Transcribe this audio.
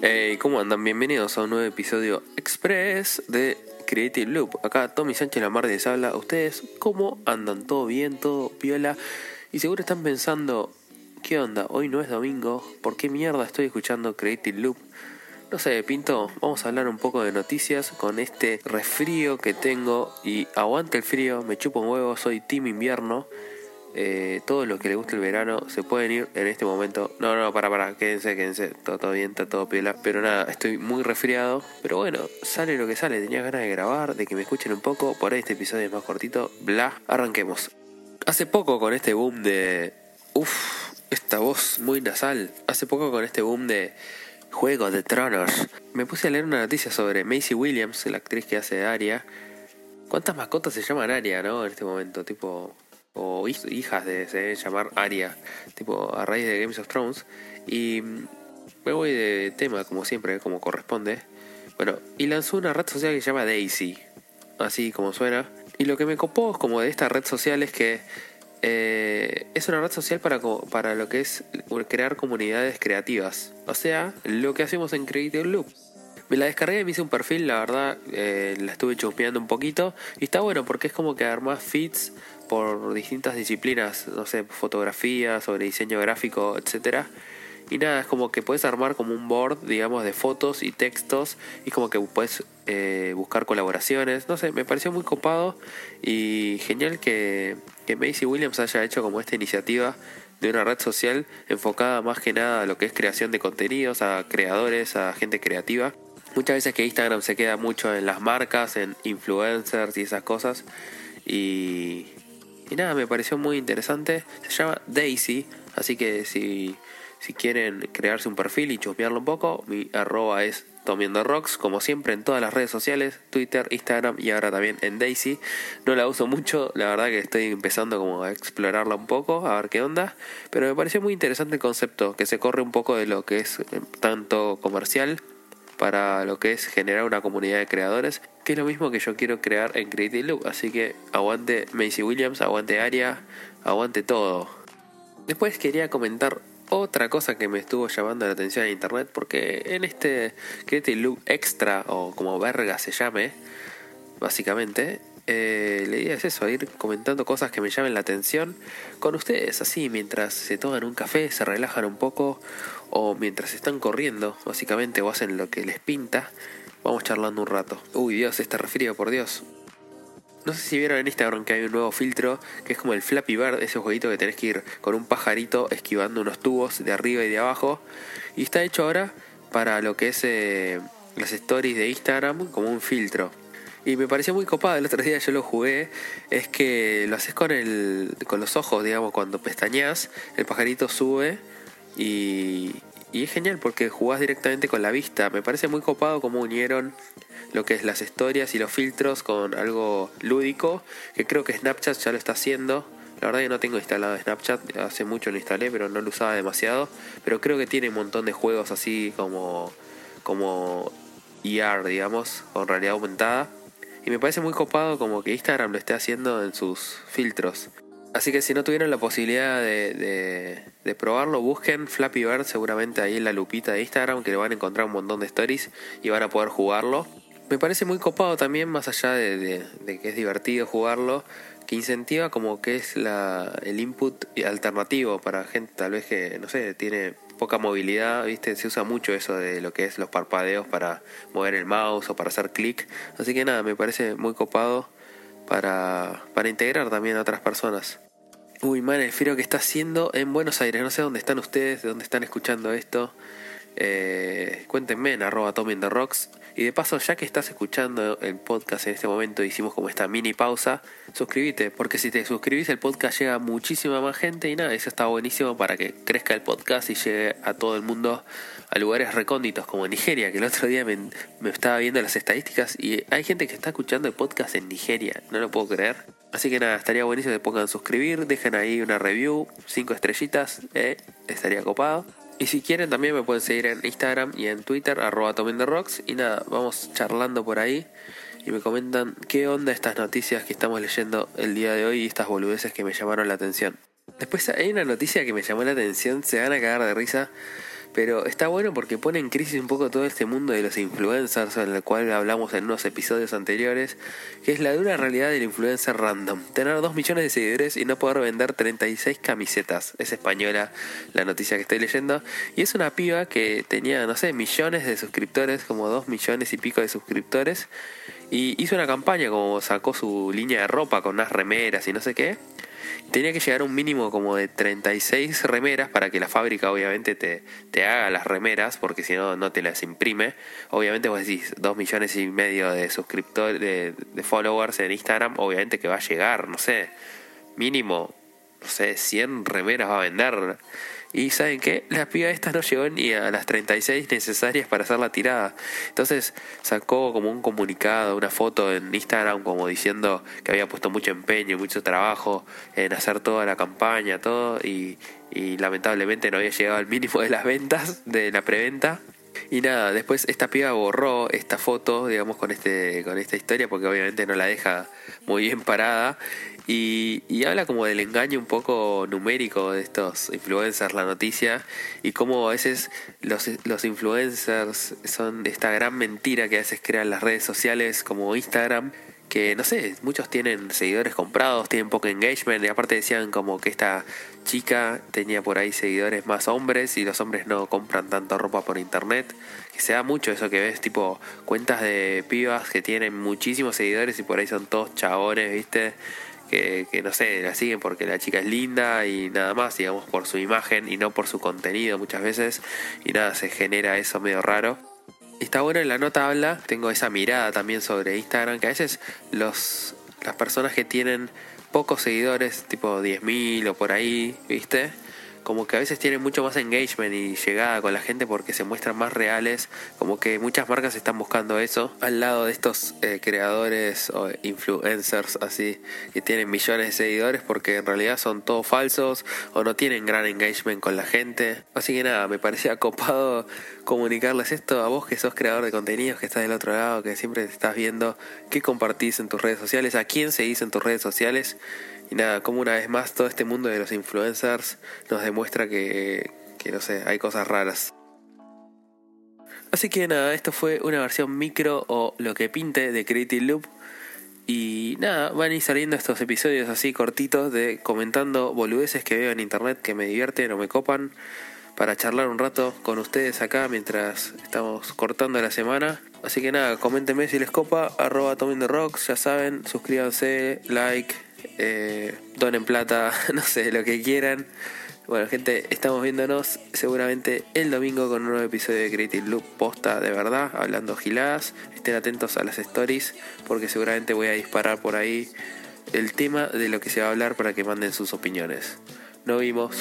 Hey, ¿cómo andan? Bienvenidos a un nuevo episodio express de Creative Loop. Acá Tommy Sánchez Lamar les habla. ¿Ustedes cómo andan? ¿Todo bien? ¿Todo piola? Y seguro están pensando, ¿qué onda? Hoy no es domingo. ¿Por qué mierda estoy escuchando Creative Loop? No sé, Pinto, vamos a hablar un poco de noticias con este resfrío que tengo. Y aguante el frío, me chupo un huevo, soy Team Invierno. Eh, todos los que les guste el verano se pueden ir en este momento. No, no, para, para, quédense, quédense. Todo, todo bien, está todo piola. Pero nada, estoy muy resfriado. Pero bueno, sale lo que sale. Tenía ganas de grabar, de que me escuchen un poco. Por ahí este episodio es más cortito. Bla, arranquemos. Hace poco con este boom de. Uff, esta voz muy nasal. Hace poco con este boom de. Juego de Tronos. Me puse a leer una noticia sobre Macy Williams, la actriz que hace Aria. ¿Cuántas mascotas se llaman Aria, no? En este momento, tipo o hijas de se deben llamar Aria, tipo a raíz de Games of Thrones. Y me voy de tema, como siempre, como corresponde. Bueno, y lanzó una red social que se llama Daisy, así como suena. Y lo que me copó como de esta red social es que eh, es una red social para, para lo que es crear comunidades creativas. O sea, lo que hacemos en Creative Loop. Me la descargué y me hice un perfil, la verdad, eh, la estuve chusmeando un poquito. Y está bueno porque es como que armás feeds por distintas disciplinas, no sé, fotografía, sobre diseño gráfico, etcétera. Y nada, es como que puedes armar como un board, digamos, de fotos y textos y como que puedes eh, buscar colaboraciones. No sé, me pareció muy copado y genial que, que Macy Williams haya hecho como esta iniciativa de una red social enfocada más que nada a lo que es creación de contenidos, a creadores, a gente creativa. Muchas veces que Instagram se queda mucho en las marcas, en influencers y esas cosas. Y, y nada, me pareció muy interesante. Se llama Daisy, así que si, si quieren crearse un perfil y chusmearlo un poco, mi arroba es Tomiendo Rocks, como siempre en todas las redes sociales, Twitter, Instagram y ahora también en Daisy. No la uso mucho, la verdad que estoy empezando como a explorarla un poco, a ver qué onda, pero me pareció muy interesante el concepto, que se corre un poco de lo que es eh, tanto comercial para lo que es generar una comunidad de creadores, que es lo mismo que yo quiero crear en Creative Loop. Así que aguante Macy Williams, aguante Aria, aguante todo. Después quería comentar otra cosa que me estuvo llamando la atención en internet, porque en este Creative Loop Extra, o como verga se llame, básicamente, eh, la idea es eso, ir comentando cosas que me llamen la atención con ustedes, así mientras se toman un café, se relajan un poco o mientras están corriendo, básicamente, o hacen lo que les pinta, vamos charlando un rato. Uy, Dios, este refrío, por Dios. No sé si vieron en Instagram que hay un nuevo filtro que es como el Flappy Bird, ese jueguito que tenés que ir con un pajarito esquivando unos tubos de arriba y de abajo. Y está hecho ahora para lo que es eh, las stories de Instagram como un filtro. Y me pareció muy copado, el otro día yo lo jugué, es que lo haces con, el, con los ojos, digamos, cuando pestañas, el pajarito sube y, y es genial porque jugás directamente con la vista. Me parece muy copado cómo unieron lo que es las historias y los filtros con algo lúdico, que creo que Snapchat ya lo está haciendo. La verdad que no tengo instalado Snapchat, hace mucho lo instalé, pero no lo usaba demasiado. Pero creo que tiene un montón de juegos así como, como ER, digamos, con realidad aumentada. Y me parece muy copado como que Instagram lo esté haciendo en sus filtros. Así que si no tuvieron la posibilidad de, de, probarlo, busquen Flappy Bird seguramente ahí en la lupita de Instagram que le van a encontrar un montón de stories y van a poder jugarlo. Me parece muy copado también, más allá de, que es divertido jugarlo, que incentiva como que es el input alternativo para gente tal vez que, no sé, tiene poca movilidad, ¿viste? Se usa mucho eso de lo que es los parpadeos para mover el mouse o para hacer clic. Así que nada, me parece muy copado para, para integrar también a otras personas. Uy, man, el que está haciendo en Buenos Aires. No sé dónde están ustedes, de dónde están escuchando esto. Eh, cuéntenme en arroba the Rocks. Y de paso, ya que estás escuchando el podcast en este momento, hicimos como esta mini pausa, suscríbete, porque si te suscribís el podcast llega muchísima más gente y nada, eso está buenísimo para que crezca el podcast y llegue a todo el mundo, a lugares recónditos como Nigeria, que el otro día me, me estaba viendo las estadísticas y hay gente que está escuchando el podcast en Nigeria, no lo puedo creer. Así que nada, estaría buenísimo que pongan suscribir, dejen ahí una review, cinco estrellitas, eh, estaría copado. Y si quieren también me pueden seguir en Instagram y en Twitter, arroba Rocks. Y nada, vamos charlando por ahí y me comentan qué onda estas noticias que estamos leyendo el día de hoy y estas boludeces que me llamaron la atención. Después hay una noticia que me llamó la atención, se van a cagar de risa. Pero está bueno porque pone en crisis un poco todo este mundo de los influencers, en el cual hablamos en unos episodios anteriores, que es la dura realidad del influencer random. Tener 2 millones de seguidores y no poder vender 36 camisetas. Es española la noticia que estoy leyendo. Y es una piba que tenía, no sé, millones de suscriptores, como 2 millones y pico de suscriptores. Y hizo una campaña como sacó su línea de ropa con unas remeras y no sé qué tenía que llegar un mínimo como de 36 remeras para que la fábrica obviamente te, te haga las remeras, porque si no, no te las imprime. Obviamente vos decís, 2 millones y medio de suscriptores, de, de followers en Instagram, obviamente que va a llegar, no sé, mínimo, no sé, 100 remeras va a vender. Y ¿saben qué? La piba esta no llegó ni a las 36 necesarias para hacer la tirada. Entonces sacó como un comunicado, una foto en Instagram como diciendo que había puesto mucho empeño, mucho trabajo en hacer toda la campaña, todo. Y, y lamentablemente no había llegado al mínimo de las ventas, de la preventa. Y nada, después esta piba borró esta foto, digamos, con este, con esta historia, porque obviamente no la deja muy bien parada. Y, habla como del engaño un poco numérico de estos influencers, la noticia, y cómo a veces los, los influencers son esta gran mentira que a veces crean las redes sociales como Instagram, que no sé, muchos tienen seguidores comprados, tienen poco engagement, y aparte decían como que esta chica tenía por ahí seguidores más hombres y los hombres no compran tanto ropa por internet, que se da mucho eso que ves, tipo cuentas de pibas que tienen muchísimos seguidores y por ahí son todos chabones, viste que, no sé, la siguen porque la chica es linda y nada más, digamos, por su imagen y no por su contenido muchas veces. Y nada, se genera eso medio raro. Está bueno en la nota habla, tengo esa mirada también sobre Instagram, que a veces los, las personas que tienen pocos seguidores, tipo 10.000 o por ahí, ¿viste? Como que a veces tienen mucho más engagement y llegada con la gente porque se muestran más reales, como que muchas marcas están buscando eso, al lado de estos eh, creadores o influencers así, que tienen millones de seguidores porque en realidad son todos falsos o no tienen gran engagement con la gente. Así que nada, me parecía copado comunicarles esto a vos que sos creador de contenidos, que estás del otro lado, que siempre te estás viendo qué compartís en tus redes sociales, a quién seguís en tus redes sociales y nada, como una vez más todo este mundo de los influencers nos demuestra que, que no sé, hay cosas raras. Así que nada, esto fue una versión micro o lo que pinte de Creative Loop. Y nada, van a ir saliendo estos episodios así cortitos de comentando boludeces que veo en internet que me divierten o me copan para charlar un rato con ustedes acá mientras estamos cortando la semana. Así que nada, coméntenme si les copa, arroba the Rocks, ya saben, suscríbanse, like, eh, donen plata, no sé, lo que quieran. Bueno, gente, estamos viéndonos seguramente el domingo con un nuevo episodio de Creative Loop posta de verdad, hablando giladas. Estén atentos a las stories porque seguramente voy a disparar por ahí el tema de lo que se va a hablar para que manden sus opiniones. Nos vimos.